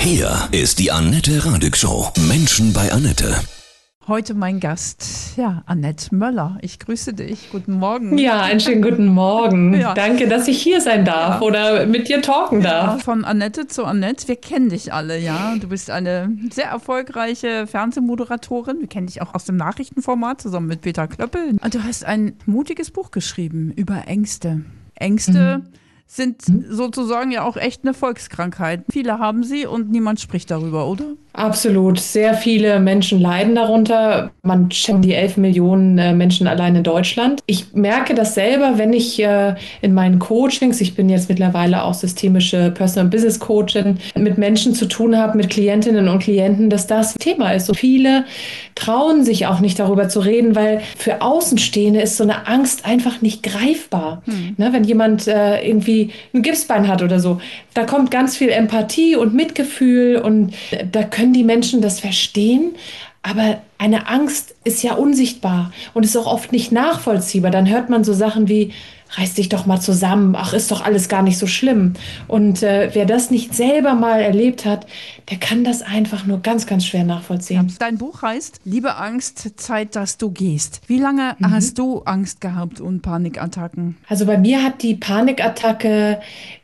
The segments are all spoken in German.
Hier ist die Annette Radig Show. Menschen bei Annette. Heute mein Gast, ja, Annette Möller. Ich grüße dich. Guten Morgen. Ja, einen schönen guten Morgen. Ja. Danke, dass ich hier sein darf Ja. oder mit dir talken darf. Von Annette zu Annette. Wir kennen dich alle, ja. Du bist eine sehr erfolgreiche Fernsehmoderatorin. Wir kennen dich auch aus dem Nachrichtenformat zusammen mit Peter Klöppel. Und du hast ein mutiges Buch geschrieben über Ängste. Ängste sind sozusagen ja auch echt eine Volkskrankheit. Viele haben sie und niemand spricht darüber, oder? Absolut. Sehr viele Menschen leiden darunter. Man schätzt die 11 Millionen äh, Menschen allein in Deutschland. Ich merke das selber, wenn ich äh, in meinen Coachings, ich bin jetzt mittlerweile auch systemische Personal Business Coachin, mit Menschen zu tun habe, mit Klientinnen und Klienten, dass das Thema ist. So viele trauen sich auch nicht darüber zu reden, weil für Außenstehende ist so eine Angst einfach nicht greifbar. Ne, wenn jemand äh, ein Gipsbein hat oder so, da kommt ganz viel Empathie und Mitgefühl und da können die Menschen das verstehen. Aber eine Angst ist ja unsichtbar und ist auch oft nicht nachvollziehbar. Dann hört man so Sachen wie, reiß dich doch mal zusammen, ach, ist doch alles gar nicht so schlimm. Und äh, wer das nicht selber mal erlebt hat, der kann das einfach nur ganz, ganz schwer nachvollziehen. Dein Buch heißt Liebe Angst, Zeit, dass du gehst. Wie lange Mhm. hast du Angst gehabt und Panikattacken? Also bei mir hat die Panikattacke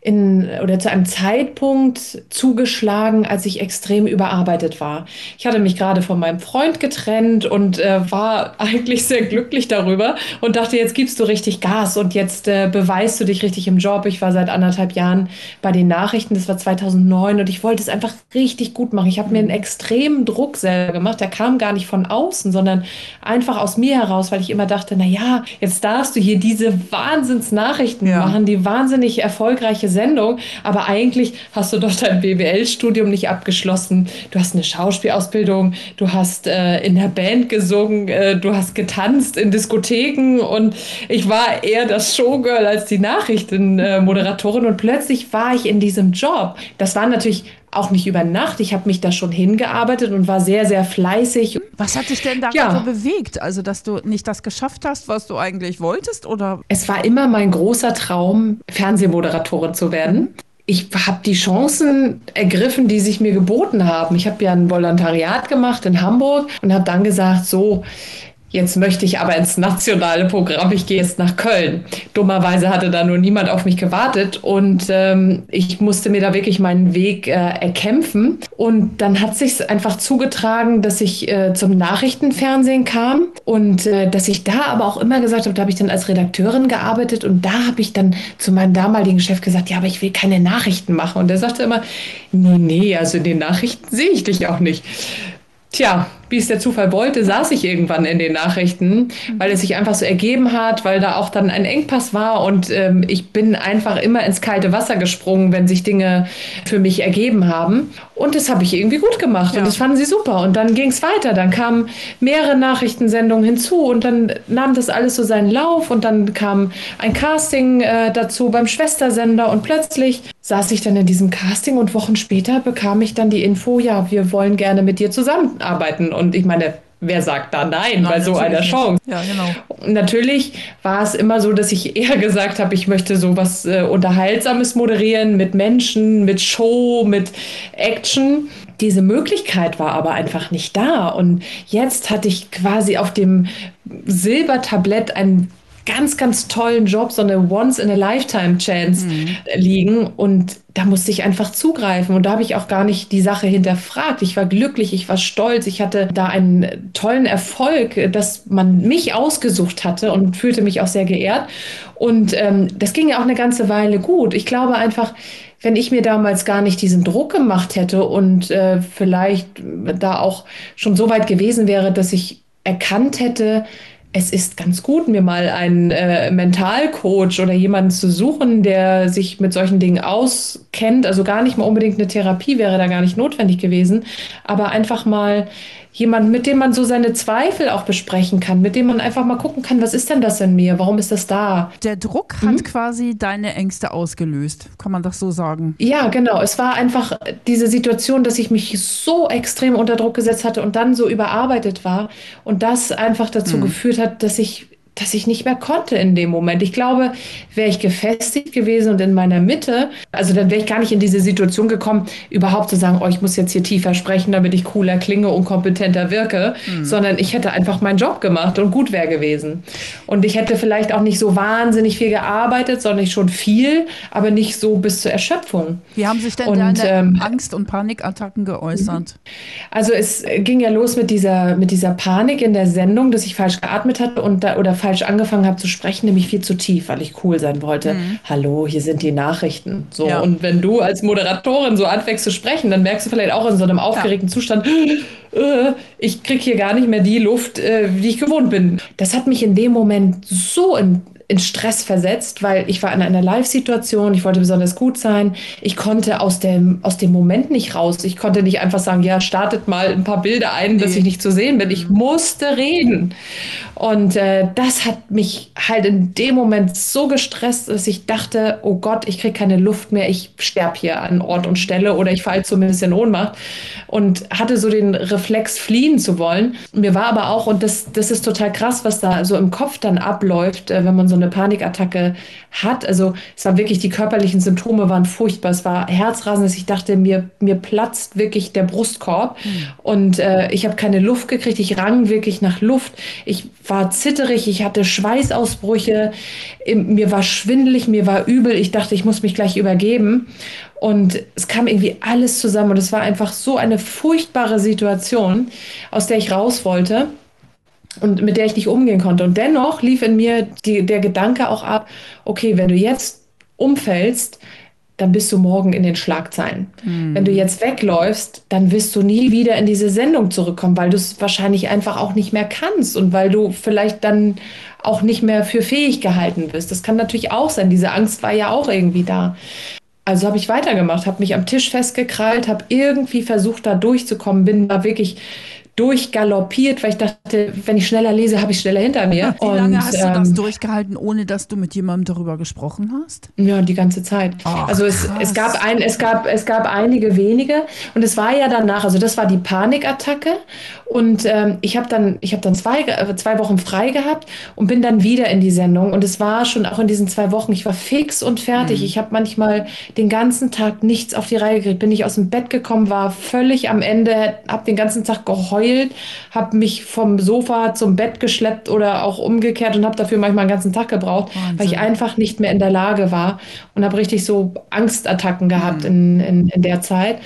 in oder zu einem Zeitpunkt zugeschlagen, als ich extrem überarbeitet war. Ich hatte mich gerade von meinem Freund getrennt und äh, war eigentlich sehr glücklich darüber und dachte, jetzt gibst du richtig Gas und jetzt äh, beweist du dich richtig im Job. Ich war seit anderthalb Jahren bei den Nachrichten, das war 2009 und ich wollte es einfach richtig gut machen. Ich habe mir einen extremen Druck selber gemacht, der kam gar nicht von außen, sondern einfach aus mir heraus, weil ich immer dachte, na ja, jetzt darfst du hier diese Wahnsinnsnachrichten Ja. machen, die wahnsinnig erfolgreiche Sendung, aber eigentlich hast du doch dein BWL-Studium nicht abgeschlossen. Du hast eine Schauspielausbildung, du hast äh, in der Band gesungen, äh, du hast getanzt in Diskotheken und ich war eher das Showgirl als die Nachrichtenmoderatorin und plötzlich war ich in diesem Job. Das war natürlich auch nicht über Nacht. Ich habe mich da schon hingearbeitet und war sehr, sehr fleißig. Was hat dich denn daran Ja. so bewegt? Also, dass du nicht das geschafft hast, was du eigentlich wolltest? Oder Es war immer mein großer Traum, Fernsehmoderatorin zu werden. Ich habe die Chancen ergriffen, die sich mir geboten haben. Ich habe ja ein Volontariat gemacht in Hamburg und habe dann gesagt, so, jetzt möchte ich aber ins nationale Programm, ich gehe jetzt nach Köln. Dummerweise hatte da nur niemand auf mich gewartet und ähm, ich musste mir da wirklich meinen Weg äh, erkämpfen. Und dann hat sich einfach zugetragen, dass ich äh, zum Nachrichtenfernsehen kam und äh, dass ich da aber auch immer gesagt habe, da habe ich dann als Redakteurin gearbeitet und da habe ich dann zu meinem damaligen Chef gesagt, ja, aber ich will keine Nachrichten machen. Und der sagte immer, nee, nee, also in den Nachrichten sehe ich dich auch nicht. Tja, wie es der Zufall wollte, saß ich irgendwann in den Nachrichten, weil es sich einfach so ergeben hat, weil da auch dann ein Engpass war und ähm, ich bin einfach immer ins kalte Wasser gesprungen, wenn sich Dinge für mich ergeben haben. Und das habe ich irgendwie gut gemacht Ja. und das fanden sie super. Und dann ging es weiter. Dann kamen mehrere Nachrichtensendungen hinzu und dann nahm das alles so seinen Lauf und dann kam ein Casting äh, dazu beim Schwestersender und plötzlich saß ich dann in diesem Casting und Wochen später bekam ich dann die Info, ja, wir wollen gerne mit dir zusammenarbeiten. Und ich meine, wer sagt da nein, bei so einer Chance? Ja, genau. Natürlich war es immer so, dass ich eher gesagt habe, ich möchte sowas äh, Unterhaltsames moderieren mit Menschen, mit Show, mit Action. Diese Möglichkeit war aber einfach nicht da. Und jetzt hatte ich quasi auf dem Silbertablett einen ganz, ganz tollen Job, so eine Once-in-a-Lifetime-Chance liegen. Und da musste ich einfach zugreifen. Und da habe ich auch gar nicht die Sache hinterfragt. Ich war glücklich, ich war stolz, ich hatte da einen tollen Erfolg, dass man mich ausgesucht hatte und fühlte mich auch sehr geehrt. Und ähm, das ging ja auch eine ganze Weile gut. Ich glaube einfach, wenn ich mir damals gar nicht diesen Druck gemacht hätte und äh, vielleicht da auch schon so weit gewesen wäre, dass ich erkannt hätte, es ist ganz gut, mir mal einen äh, Mentalcoach oder jemanden zu suchen, der sich mit solchen Dingen auskennt. Also gar nicht mal unbedingt eine Therapie wäre da gar nicht notwendig gewesen, aber einfach mal jemand, mit dem man so seine Zweifel auch besprechen kann, mit dem man einfach mal gucken kann, was ist denn das in mir? Warum ist das da? Der Druck Mhm. hat quasi deine Ängste ausgelöst. Kann man das so sagen? Ja, genau. Es war einfach diese Situation, dass ich mich so extrem unter Druck gesetzt hatte und dann so überarbeitet war und das einfach dazu geführt hat, dass ich dass ich nicht mehr konnte in dem Moment. Ich glaube, wäre ich gefestigt gewesen und in meiner Mitte, also dann wäre ich gar nicht in diese Situation gekommen, überhaupt zu sagen, oh, ich muss jetzt hier tiefer sprechen, damit ich cooler klinge und kompetenter wirke, mhm. sondern ich hätte einfach meinen Job gemacht und gut wäre gewesen. Und ich hätte vielleicht auch nicht so wahnsinnig viel gearbeitet, sondern ich schon viel, aber nicht so bis zur Erschöpfung. Wie haben sich denn und, deine ähm, Angst- und Panikattacken geäußert? Also es ging ja los mit dieser, mit dieser Panik in der Sendung, dass ich falsch geatmet hatte und da, oder falsch angefangen habe zu sprechen, nämlich viel zu tief, weil ich cool sein wollte. Mhm. Hallo, hier sind die Nachrichten. So, ja. und wenn du als Moderatorin so anfängst zu sprechen, dann merkst du vielleicht auch in so einem aufgeregten ja. Zustand, äh, ich kriege hier gar nicht mehr die Luft, äh, die ich gewohnt bin. Das hat mich in dem Moment so in in Stress versetzt, weil ich war in einer Live-Situation, ich wollte besonders gut sein. Ich konnte aus dem, aus dem Moment nicht raus. Ich konnte nicht einfach sagen, ja, startet mal ein paar Bilder ein, dass ich nicht zu sehen bin. Ich musste reden. Und äh, das hat mich halt in dem Moment so gestresst, dass ich dachte, oh Gott, ich kriege keine Luft mehr, ich sterbe hier an Ort und Stelle oder ich falle zumindest in Ohnmacht. Und hatte so den Reflex, fliehen zu wollen. Mir war aber auch, und das, das ist total krass, was da so im Kopf dann abläuft, äh, wenn man so eine Panikattacke hat. Also es waren wirklich, die körperlichen Symptome waren furchtbar. Es war Herzrasen, dass ich dachte, mir, mir platzt wirklich der Brustkorb. Mhm. Und äh, ich habe keine Luft gekriegt. Ich rang wirklich nach Luft. Ich war zitterig, ich hatte Schweißausbrüche, mir war schwindelig, mir war übel. Ich dachte, ich muss mich gleich übergeben. Und es kam irgendwie alles zusammen und es war einfach so eine furchtbare Situation, aus der ich raus wollte und mit der ich nicht umgehen konnte. Und dennoch lief in mir die, der Gedanke auch ab, okay, wenn du jetzt umfällst, dann bist du morgen in den Schlagzeilen. Mhm. Wenn du jetzt wegläufst, dann wirst du nie wieder in diese Sendung zurückkommen, weil du es wahrscheinlich einfach auch nicht mehr kannst und weil du vielleicht dann auch nicht mehr für fähig gehalten bist. Das kann natürlich auch sein. Diese Angst war ja auch irgendwie da. Also habe ich weitergemacht, habe mich am Tisch festgekrallt, habe irgendwie versucht, da durchzukommen, bin da wirklich durchgaloppiert, weil ich dachte, wenn ich schneller lese, habe ich schneller hinter mir. Wie und, lange hast ähm, du das ähm, durchgehalten, ohne dass du mit jemandem darüber gesprochen hast? Ja, die ganze Zeit. Ach, also es, es, gab ein, es, gab, es gab einige wenige und es war ja danach, also das war die Panikattacke und ähm, ich habe dann, ich habe dann zwei, äh, zwei Wochen frei gehabt und bin dann wieder in die Sendung und es war schon auch in diesen zwei Wochen, ich war fix und fertig. Mhm. Ich habe manchmal den ganzen Tag nichts auf die Reihe gekriegt, bin ich aus dem Bett gekommen, war völlig am Ende, habe den ganzen Tag geheult geheult, habe mich vom Sofa zum Bett geschleppt oder auch umgekehrt und habe dafür manchmal einen ganzen Tag gebraucht, Wahnsinn. weil ich einfach nicht mehr in der Lage war und habe richtig so Angstattacken gehabt mhm. in, in, in der Zeit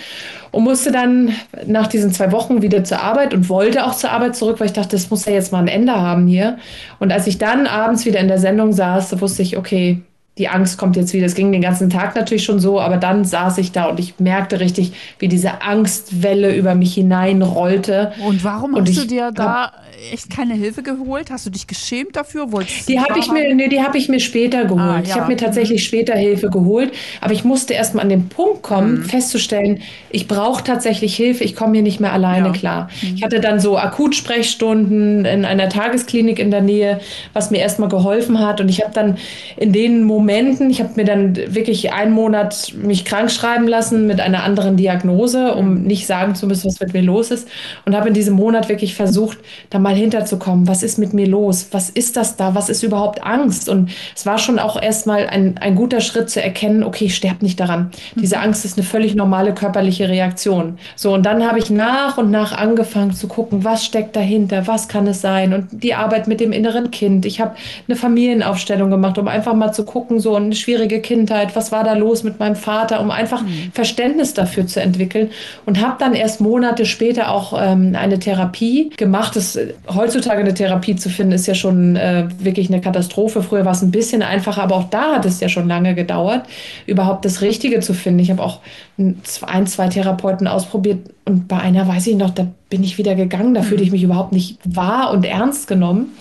und musste dann nach diesen zwei Wochen wieder zur Arbeit und wollte auch zur Arbeit zurück, weil ich dachte, das muss ja jetzt mal ein Ende haben hier. Und als ich dann abends wieder in der Sendung saß, wusste ich, okay, die Angst kommt jetzt wieder. Es ging den ganzen Tag natürlich schon so, aber dann saß ich da und ich merkte richtig, wie diese Angstwelle über mich hineinrollte. Und warum und hast du dir da echt keine Hilfe geholt? Hast du dich geschämt dafür? Wolltest die habe ich mir, nee, die habe ich mir später geholt. Ah, ja. Ich habe mir tatsächlich später Hilfe geholt, aber ich musste erst mal an den Punkt kommen, mhm. festzustellen, ich brauche tatsächlich Hilfe. Ich komme hier nicht mehr alleine ja. klar. Mhm. Ich hatte dann so Akutsprechstunden in einer Tagesklinik in der Nähe, was mir erst mal geholfen hat. Und ich habe dann in den Momenten, ich habe mir dann wirklich einen Monat mich krank schreiben lassen mit einer anderen Diagnose, um nicht sagen zu müssen, was mit mir los ist. Und habe in diesem Monat wirklich versucht, da mal mal hinterzukommen, was ist mit mir los, was ist das da, was ist überhaupt Angst? Und es war schon auch erstmal ein, ein guter Schritt zu erkennen, okay, ich sterbe nicht daran. Diese mhm. Angst ist eine völlig normale körperliche Reaktion. So, und dann habe ich nach und nach angefangen zu gucken, was steckt dahinter, was kann es sein? Und die Arbeit mit dem inneren Kind. Ich habe eine Familienaufstellung gemacht, um einfach mal zu gucken, so eine schwierige Kindheit, was war da los mit meinem Vater, um einfach mhm. Verständnis dafür zu entwickeln. Und habe dann erst Monate später auch ähm, eine Therapie gemacht. Das heutzutage eine Therapie zu finden, ist ja schon äh, wirklich eine Katastrophe. Früher war es ein bisschen einfacher, aber auch da hat es ja schon lange gedauert, überhaupt das Richtige zu finden. Ich habe auch ein, zwei Therapeuten ausprobiert und bei einer weiß ich noch, da bin ich wieder gegangen, da fühlte ich mich überhaupt nicht wahr und ernst genommen.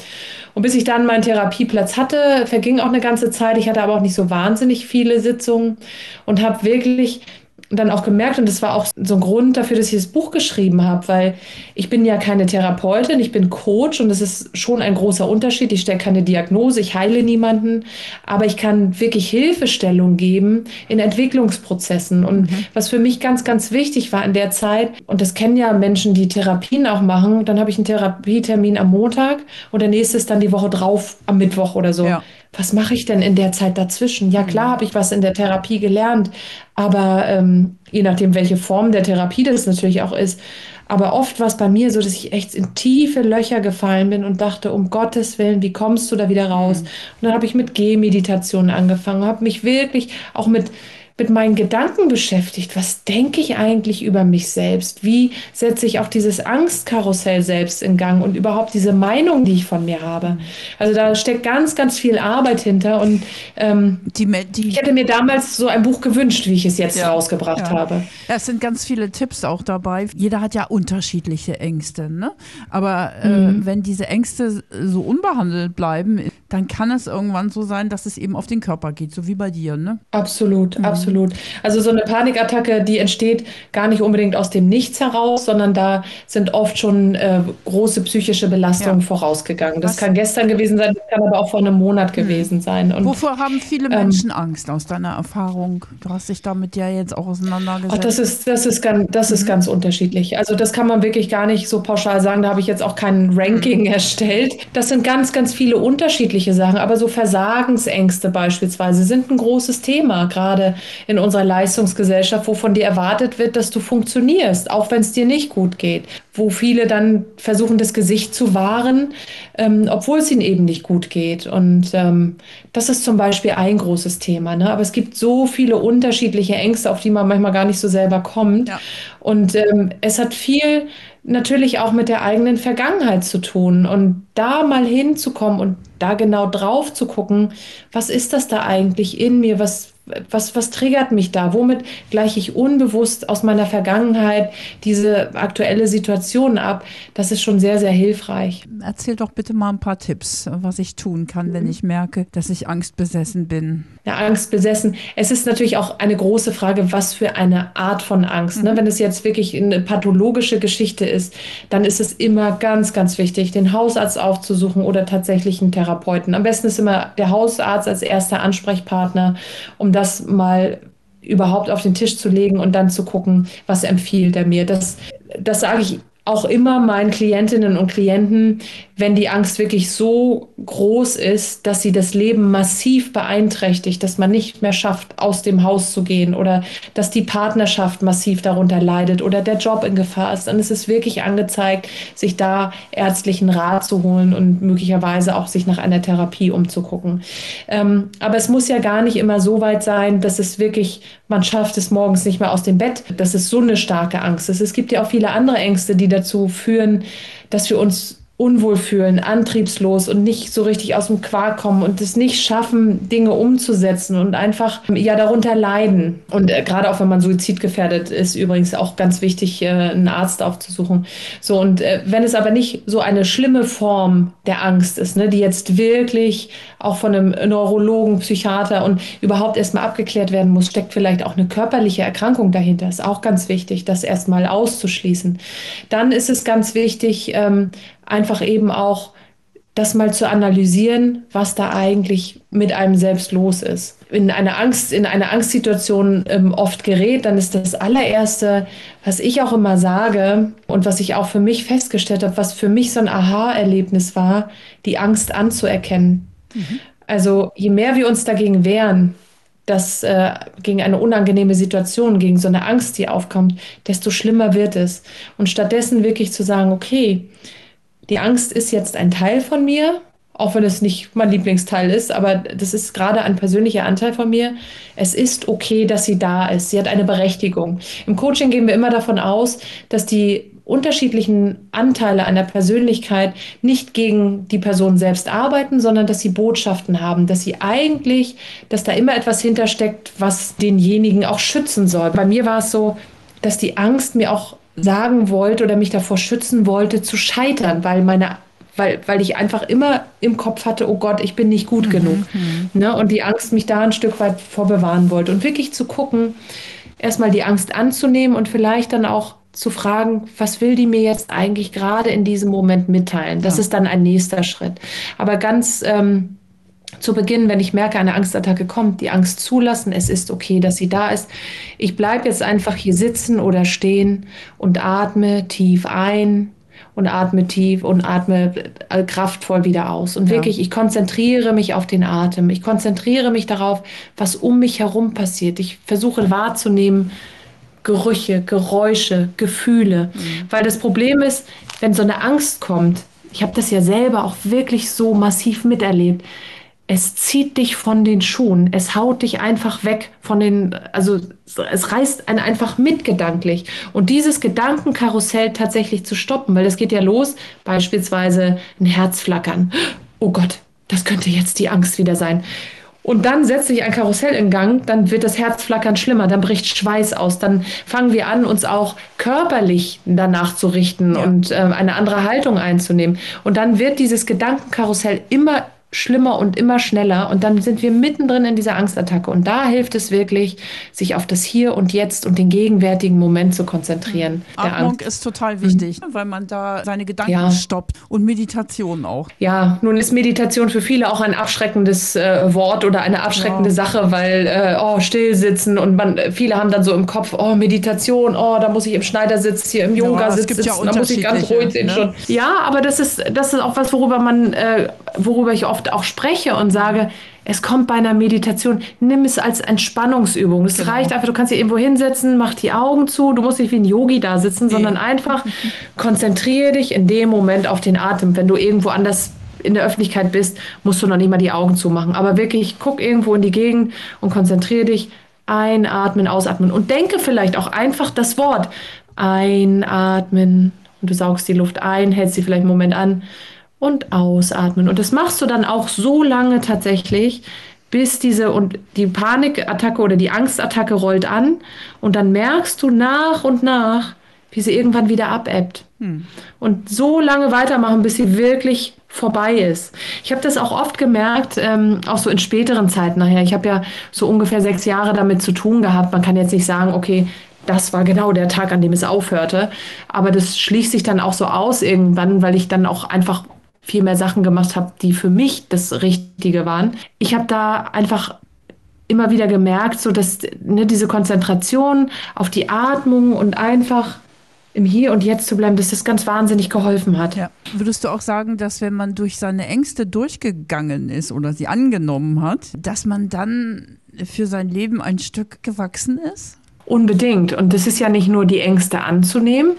Und bis ich dann meinen Therapieplatz hatte, verging auch eine ganze Zeit. Ich hatte aber auch nicht so wahnsinnig viele Sitzungen und habe wirklich dann auch gemerkt, und das war auch so ein Grund dafür, dass ich das Buch geschrieben habe, weil ich bin ja keine Therapeutin, ich bin Coach und das ist schon ein großer Unterschied. Ich stelle keine Diagnose, ich heile niemanden, aber ich kann wirklich Hilfestellung geben in Entwicklungsprozessen. Und mhm. was für mich ganz, ganz wichtig war in der Zeit, und das kennen ja Menschen, die Therapien auch machen, dann habe ich einen Therapietermin am Montag und der nächste ist dann die Woche drauf am Mittwoch oder so. Ja was mache ich denn in der Zeit dazwischen? Ja, klar mhm. habe ich was in der Therapie gelernt, aber ähm, je nachdem, welche Form der Therapie das natürlich auch ist. Aber oft war es bei mir so, dass ich echt in tiefe Löcher gefallen bin und dachte, um Gottes Willen, wie kommst du da wieder raus? Mhm. Und dann habe ich mit Gehmeditationen angefangen, habe mich wirklich auch mit mit meinen Gedanken beschäftigt. Was denke ich eigentlich über mich selbst? Wie setze ich auch dieses Angstkarussell selbst in Gang und überhaupt diese Meinung, die ich von mir habe? Also da steckt ganz, ganz viel Arbeit hinter und ähm, die, die, ich hätte mir damals so ein Buch gewünscht, wie ich es jetzt ja, rausgebracht ja. habe. Ja, es sind ganz viele Tipps auch dabei. Jeder hat ja unterschiedliche Ängste, ne? Aber äh, mhm. wenn diese Ängste so unbehandelt bleiben, dann kann es irgendwann so sein, dass es eben auf den Körper geht, so wie bei dir, ne? Absolut, mhm. absolut absolut. Also so eine Panikattacke, die entsteht gar nicht unbedingt aus dem Nichts heraus, sondern da sind oft schon äh, große psychische Belastungen ja. vorausgegangen. Das Was? kann gestern gewesen sein, das kann aber auch vor einem Monat hm. gewesen sein. Und, Wovor haben viele ähm, Menschen ähm, Angst aus deiner Erfahrung? Du hast dich damit ja jetzt auch auseinandergesetzt. Ach, das ist, das ist, ganz, das mhm. ist ganz unterschiedlich. Also das kann man wirklich gar nicht so pauschal sagen. Da habe ich jetzt auch kein Ranking mhm. erstellt. Das sind ganz, ganz viele unterschiedliche Sachen. Aber so Versagensängste beispielsweise sind ein großes Thema, gerade in unserer Leistungsgesellschaft, wo von dir erwartet wird, dass du funktionierst, auch wenn es dir nicht gut geht. Wo viele dann versuchen, das Gesicht zu wahren, ähm, obwohl es ihnen eben nicht gut geht. Und ähm, das ist zum Beispiel ein großes Thema. Ne? Aber es gibt so viele unterschiedliche Ängste, auf die man manchmal gar nicht so selber kommt. Ja. Und ähm, es hat viel natürlich auch mit der eigenen Vergangenheit zu tun. Und da mal hinzukommen und da genau drauf zu gucken, was ist das da eigentlich in mir? Was, was, was triggert mich da? Womit gleiche ich unbewusst aus meiner Vergangenheit diese aktuelle Situation ab? Das ist schon sehr, sehr hilfreich. Erzähl doch bitte mal ein paar Tipps, was ich tun kann, wenn mhm. ich merke, dass ich angstbesessen bin. Ja, angstbesessen. Es ist natürlich auch eine große Frage, was für eine Art von Angst. Ne? Mhm. Ne? Wenn es jetzt wirklich eine pathologische Geschichte ist, dann ist es immer ganz, ganz wichtig, den Hausarzt aufzusuchen oder tatsächlich einen Therapeuten. Am besten ist immer der Hausarzt als erster Ansprechpartner, um das mal überhaupt auf den Tisch zu legen und dann zu gucken, was empfiehlt er mir. Das, das sage ich auch immer meinen Klientinnen und Klienten, wenn die Angst wirklich so groß ist, dass sie das Leben massiv beeinträchtigt, dass man nicht mehr schafft, aus dem Haus zu gehen oder dass die Partnerschaft massiv darunter leidet oder der Job in Gefahr ist, dann ist es wirklich angezeigt, sich da ärztlichen Rat zu holen und möglicherweise auch sich nach einer Therapie umzugucken. Ähm, aber es muss ja gar nicht immer so weit sein, dass es wirklich, man schafft es morgens nicht mehr aus dem Bett. Das ist so eine starke Angst. Es gibt ja auch viele andere Ängste, die dazu führen, dass wir uns unwohl fühlen, antriebslos und nicht so richtig aus dem Quark kommen und es nicht schaffen, Dinge umzusetzen und einfach ja darunter leiden. Und äh, gerade auch wenn man suizidgefährdet ist, übrigens auch ganz wichtig, äh, einen Arzt aufzusuchen. So, und äh, wenn es aber nicht so eine schlimme Form der Angst ist, ne, die jetzt wirklich auch von einem Neurologen, Psychiater und überhaupt erstmal abgeklärt werden muss, steckt vielleicht auch eine körperliche Erkrankung dahinter. Ist auch ganz wichtig, das erstmal auszuschließen. Dann ist es ganz wichtig, ähm, einfach eben auch das mal zu analysieren, was da eigentlich mit einem selbst los ist. In eine Angst, in eine Angstsituation ähm, oft gerät, dann ist das allererste, was ich auch immer sage und was ich auch für mich festgestellt habe, was für mich so ein Aha-Erlebnis war, die Angst anzuerkennen. Mhm. Also je mehr wir uns dagegen wehren, dass äh, gegen eine unangenehme Situation, gegen so eine Angst, die aufkommt, desto schlimmer wird es. Und stattdessen wirklich zu sagen, okay, die Angst ist jetzt ein Teil von mir, auch wenn es nicht mein Lieblingsteil ist, aber das ist gerade ein persönlicher Anteil von mir. Es ist okay, dass sie da ist. Sie hat eine Berechtigung. Im Coaching gehen wir immer davon aus, dass die unterschiedlichen Anteile einer Persönlichkeit nicht gegen die Person selbst arbeiten, sondern dass sie Botschaften haben, dass sie eigentlich, dass da immer etwas hintersteckt, was denjenigen auch schützen soll. Bei mir war es so, dass die Angst mir auch sagen wollte oder mich davor schützen wollte, zu scheitern, weil meine weil, weil ich einfach immer im Kopf hatte, oh Gott, ich bin nicht gut mhm. genug. Mhm. Ne? Und die Angst mich da ein Stück weit vorbewahren wollte. Und wirklich zu gucken, erstmal die Angst anzunehmen und vielleicht dann auch zu fragen, was will die mir jetzt eigentlich gerade in diesem Moment mitteilen? Das ja. ist dann ein nächster Schritt. Aber ganz ähm, zu Beginn, wenn ich merke, eine Angstattacke kommt, die Angst zulassen, es ist okay, dass sie da ist. Ich bleibe jetzt einfach hier sitzen oder stehen und atme tief ein und atme tief und atme äh, kraftvoll wieder aus. Und ja. wirklich, ich konzentriere mich auf den Atem. Ich konzentriere mich darauf, was um mich herum passiert. Ich versuche wahrzunehmen, Gerüche, Geräusche, Gefühle. Mhm. Weil das Problem ist, wenn so eine Angst kommt, ich habe das ja selber auch wirklich so massiv miterlebt, es zieht dich von den Schuhen, es haut dich einfach weg von den, also es reißt einen einfach mit gedanklich. Und dieses Gedankenkarussell tatsächlich zu stoppen, weil es geht ja los, beispielsweise ein Herzflackern. Oh Gott, das könnte jetzt die Angst wieder sein. Und dann setzt sich ein Karussell in Gang, dann wird das Herzflackern schlimmer, dann bricht Schweiß aus, dann fangen wir an, uns auch körperlich danach zu richten ja. und äh, eine andere Haltung einzunehmen. Und dann wird dieses Gedankenkarussell immer schlimmer und immer schneller und dann sind wir mittendrin in dieser Angstattacke und da hilft es wirklich, sich auf das Hier und Jetzt und den gegenwärtigen Moment zu konzentrieren. Mhm. Atmung ist total wichtig, mhm. weil man da seine Gedanken ja. stoppt und Meditation auch. Ja, nun ist Meditation für viele auch ein abschreckendes äh, Wort oder eine abschreckende ja. Sache, weil äh, oh, still sitzen und man viele haben dann so im Kopf, oh, Meditation, oh, da muss ich im Schneidersitz hier im Yoga ja, sitzen, ja da muss ich ganz ruhig sehen ne? schon. Ja, aber das ist das ist auch was, worüber man äh, worüber ich oft oft auch spreche und sage, es kommt bei einer Meditation, nimm es als Entspannungsübung. Es genau. reicht einfach, du kannst dich irgendwo hinsetzen, mach die Augen zu, du musst nicht wie ein Yogi da sitzen, nee. sondern einfach konzentriere dich in dem Moment auf den Atem. Wenn du irgendwo anders in der Öffentlichkeit bist, musst du noch nicht mal die Augen zumachen. Aber wirklich, guck irgendwo in die Gegend und konzentriere dich. Einatmen, ausatmen. Und denke vielleicht auch einfach das Wort einatmen. Und du saugst die Luft ein, hältst sie vielleicht einen Moment an und ausatmen. Und das machst du dann auch so lange tatsächlich, bis diese und die Panikattacke oder die Angstattacke rollt an und dann merkst du nach und nach, wie sie irgendwann wieder abebbt. Hm. Und so lange weitermachen, bis sie wirklich vorbei ist. Ich habe das auch oft gemerkt, ähm, auch so in späteren Zeiten nachher. Ich habe ja so ungefähr sechs Jahre damit zu tun gehabt. Man kann jetzt nicht sagen, okay, das war genau der Tag, an dem es aufhörte. Aber das schließt sich dann auch so aus irgendwann, weil ich dann auch einfach viel mehr Sachen gemacht habe, die für mich das Richtige waren. Ich habe da einfach immer wieder gemerkt, so dass ne, diese Konzentration auf die Atmung und einfach im Hier und Jetzt zu bleiben, dass das ganz wahnsinnig geholfen hat. Ja. Würdest du auch sagen, dass wenn man durch seine Ängste durchgegangen ist oder sie angenommen hat, dass man dann für sein Leben ein Stück gewachsen ist? Unbedingt. Und das ist ja nicht nur die Ängste anzunehmen,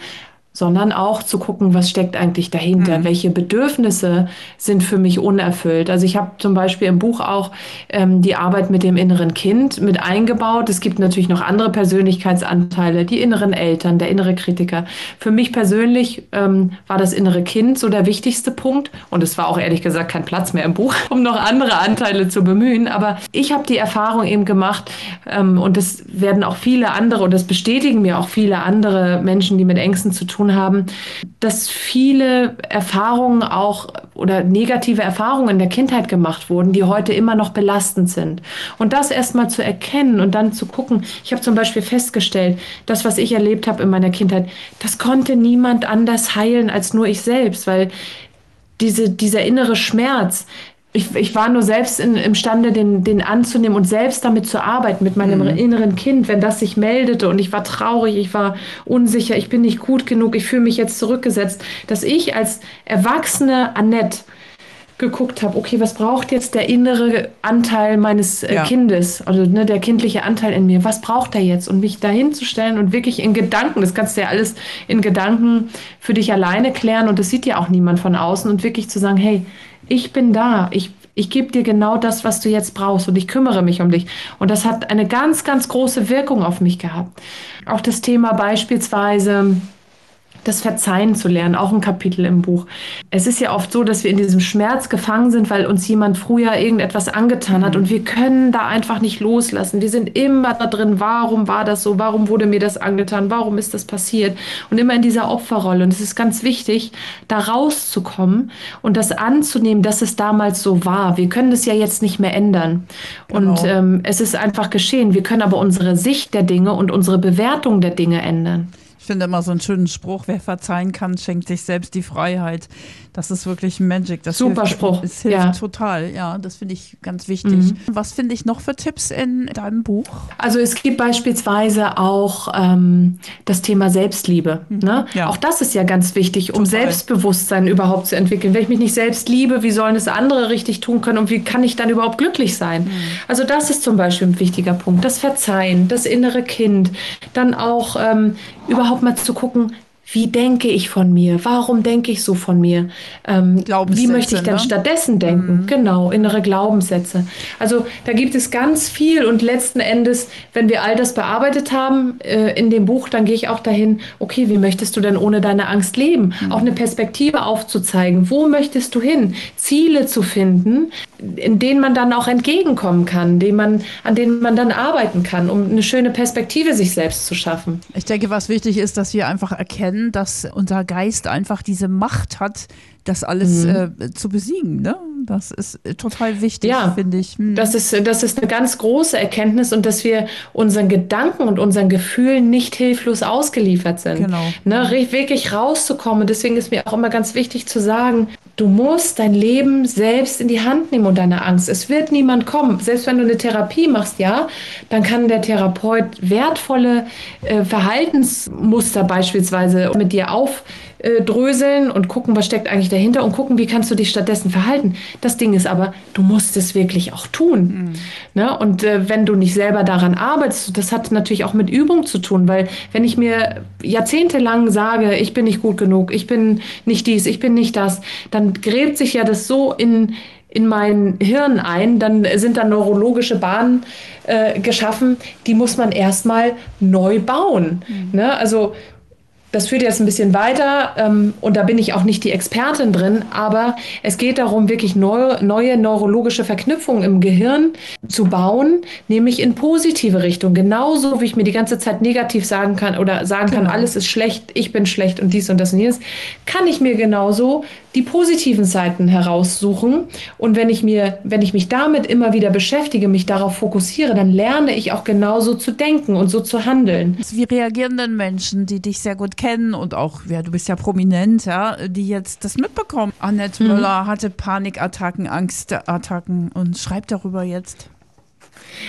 sondern auch zu gucken, was steckt eigentlich dahinter, mhm. welche Bedürfnisse sind für mich unerfüllt. Also ich habe zum Beispiel im Buch auch ähm, die Arbeit mit dem inneren Kind mit eingebaut. Es gibt natürlich noch andere Persönlichkeitsanteile, die inneren Eltern, der innere Kritiker. Für mich persönlich ähm, war das innere Kind so der wichtigste Punkt und es war auch ehrlich gesagt kein Platz mehr im Buch, um noch andere Anteile zu bemühen. Aber ich habe die Erfahrung eben gemacht ähm, und das werden auch viele andere und das bestätigen mir auch viele andere Menschen, die mit Ängsten zu tun haben, dass viele Erfahrungen auch oder negative Erfahrungen in der Kindheit gemacht wurden, die heute immer noch belastend sind. Und das erstmal zu erkennen und dann zu gucken. Ich habe zum Beispiel festgestellt, das, was ich erlebt habe in meiner Kindheit, das konnte niemand anders heilen als nur ich selbst, weil diese, dieser innere Schmerz, ich, ich war nur selbst in, imstande, den, den anzunehmen und selbst damit zu arbeiten, mit meinem mhm. inneren Kind, wenn das sich meldete und ich war traurig, ich war unsicher, ich bin nicht gut genug, ich fühle mich jetzt zurückgesetzt, dass ich als erwachsene Annette geguckt habe, okay, was braucht jetzt der innere Anteil meines äh, ja. Kindes, also ne, der kindliche Anteil in mir, was braucht er jetzt? Und mich dahin zu stellen und wirklich in Gedanken, das kannst du ja alles in Gedanken für dich alleine klären und das sieht ja auch niemand von außen und wirklich zu sagen, hey, ich bin da, ich, ich gebe dir genau das, was du jetzt brauchst und ich kümmere mich um dich. Und das hat eine ganz, ganz große Wirkung auf mich gehabt. Auch das Thema beispielsweise das Verzeihen zu lernen, auch ein Kapitel im Buch. Es ist ja oft so, dass wir in diesem Schmerz gefangen sind, weil uns jemand früher irgendetwas angetan hat und wir können da einfach nicht loslassen. Wir sind immer da drin, warum war das so, warum wurde mir das angetan, warum ist das passiert und immer in dieser Opferrolle. Und es ist ganz wichtig, da rauszukommen und das anzunehmen, dass es damals so war. Wir können das ja jetzt nicht mehr ändern. Genau. Und ähm, es ist einfach geschehen. Wir können aber unsere Sicht der Dinge und unsere Bewertung der Dinge ändern. Ich finde immer so einen schönen Spruch, wer verzeihen kann, schenkt sich selbst die Freiheit. Das ist wirklich Magic. Das Super hilft, Spruch. Es hilft ja. total, ja, das finde ich ganz wichtig. Mhm. Was finde ich noch für Tipps in deinem Buch? Also es gibt beispielsweise auch ähm, das Thema Selbstliebe. Mhm. Ne? Ja. Auch das ist ja ganz wichtig, um total. Selbstbewusstsein überhaupt zu entwickeln. Wenn ich mich nicht selbst liebe, wie sollen es andere richtig tun können und wie kann ich dann überhaupt glücklich sein? Mhm. Also das ist zum Beispiel ein wichtiger Punkt. Das Verzeihen, das innere Kind, dann auch ähm, überhaupt mal zu gucken, wie denke ich von mir? Warum denke ich so von mir? Ähm, wie möchte ich denn ne? stattdessen denken? Mhm. Genau, innere Glaubenssätze. Also da gibt es ganz viel und letzten Endes, wenn wir all das bearbeitet haben äh, in dem Buch, dann gehe ich auch dahin, okay, wie möchtest du denn ohne deine Angst leben? Mhm. Auch eine Perspektive aufzuzeigen. Wo möchtest du hin? Ziele zu finden, in denen man dann auch entgegenkommen kann, denen man, an denen man dann arbeiten kann, um eine schöne Perspektive sich selbst zu schaffen. Ich denke, was wichtig ist, dass wir einfach erkennen, dass unser Geist einfach diese Macht hat, das alles mhm. äh, zu besiegen. Ne? Das ist äh, total wichtig, ja, finde ich. Mhm. Das, ist, das ist eine ganz große Erkenntnis und dass wir unseren Gedanken und unseren Gefühlen nicht hilflos ausgeliefert sind. Genau. Ne, wirklich rauszukommen. Und deswegen ist mir auch immer ganz wichtig zu sagen, du musst dein Leben selbst in die Hand nehmen und deine Angst. Es wird niemand kommen. Selbst wenn du eine Therapie machst, ja, dann kann der Therapeut wertvolle äh, Verhaltensmuster beispielsweise mit dir auf äh, dröseln und gucken, was steckt eigentlich dahinter und gucken, wie kannst du dich stattdessen verhalten. Das Ding ist aber, du musst es wirklich auch tun. Mhm. Ne? Und äh, wenn du nicht selber daran arbeitest, das hat natürlich auch mit Übung zu tun, weil wenn ich mir jahrzehntelang sage, ich bin nicht gut genug, ich bin nicht dies, ich bin nicht das, dann gräbt sich ja das so in in mein Hirn ein, dann sind da neurologische Bahnen äh, geschaffen, die muss man erstmal neu bauen. Mhm. Ne? Also das führt jetzt ein bisschen weiter ähm, und da bin ich auch nicht die Expertin drin, aber es geht darum, wirklich neu, neue neurologische Verknüpfungen im Gehirn zu bauen, nämlich in positive Richtung. Genauso wie ich mir die ganze Zeit negativ sagen kann oder sagen kann, genau. alles ist schlecht, ich bin schlecht und dies und das und jenes, kann ich mir genauso die positiven Seiten heraussuchen. Und wenn ich mir, wenn ich mich damit immer wieder beschäftige, mich darauf fokussiere, dann lerne ich auch genauso zu denken und so zu handeln. Wie reagieren denn Menschen, die dich sehr gut kennen und auch, ja, du bist ja prominent, ja, die jetzt das mitbekommen? Annette mhm. Müller hatte Panikattacken, Angstattacken und schreibt darüber jetzt.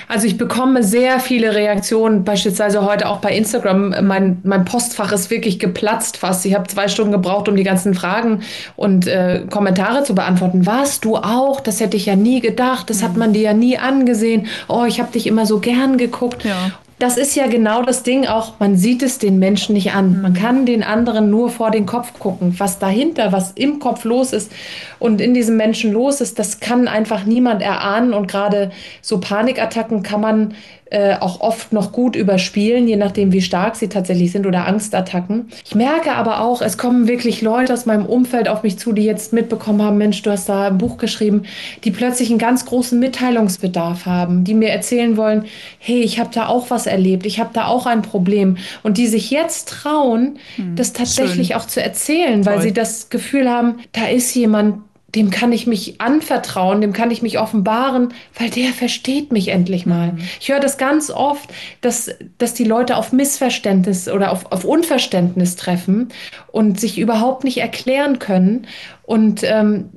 Also ich bekomme sehr viele Reaktionen, beispielsweise heute auch bei Instagram. Mein, mein Postfach ist wirklich geplatzt fast. Ich habe zwei Stunden gebraucht, um die ganzen Fragen und äh, Kommentare zu beantworten. Warst du auch? Das hätte ich ja nie gedacht. Das hat mhm. man dir ja nie angesehen. Oh, ich habe dich immer so gern geguckt. Ja das ist ja genau das Ding auch, man sieht es den Menschen nicht an. Man kann den anderen nur vor den Kopf gucken. Was dahinter, was im Kopf los ist und in diesem Menschen los ist, das kann einfach niemand erahnen. Und gerade so Panikattacken kann man äh, auch oft noch gut überspielen, je nachdem, wie stark sie tatsächlich sind oder Angstattacken. Ich merke aber auch, es kommen wirklich Leute aus meinem Umfeld auf mich zu, die jetzt mitbekommen haben, Mensch, du hast da ein Buch geschrieben, die plötzlich einen ganz großen Mitteilungsbedarf haben, die mir erzählen wollen, hey, ich habe da auch was erlebt, ich habe da auch ein Problem und die sich jetzt trauen, hm, das tatsächlich schön. auch zu erzählen, Toll. weil sie das Gefühl haben, da ist jemand, dem kann ich mich anvertrauen, dem kann ich mich offenbaren, weil der versteht mich endlich mal. Mhm. Ich höre das ganz oft, dass, dass die Leute auf Missverständnis oder auf, auf Unverständnis treffen und sich überhaupt nicht erklären können und ähm,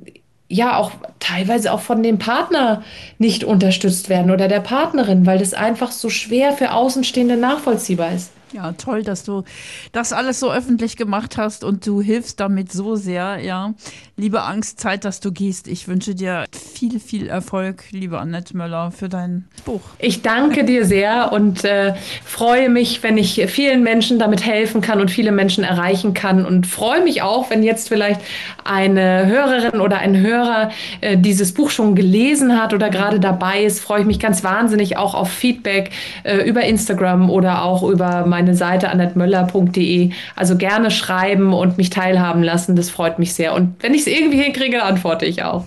ja auch teilweise auch von dem Partner nicht unterstützt werden oder der Partnerin, weil das einfach so schwer für Außenstehende nachvollziehbar ist. Ja, toll, dass du das alles so öffentlich gemacht hast und du hilfst damit so sehr, ja. Liebe Angstzeit, dass du gehst. Ich wünsche dir viel, viel Erfolg, liebe Annette Möller, für dein Buch. Ich danke dir sehr und äh, freue mich, wenn ich vielen Menschen damit helfen kann und viele Menschen erreichen kann und freue mich auch, wenn jetzt vielleicht eine Hörerin oder ein Hörer äh, dieses Buch schon gelesen hat oder gerade dabei ist, freue ich mich ganz wahnsinnig auch auf Feedback äh, über Instagram oder auch über mein meine Seite annettmöller.de. Also gerne schreiben und mich teilhaben lassen. Das freut mich sehr. Und wenn ich es irgendwie hinkriege, antworte ich auch.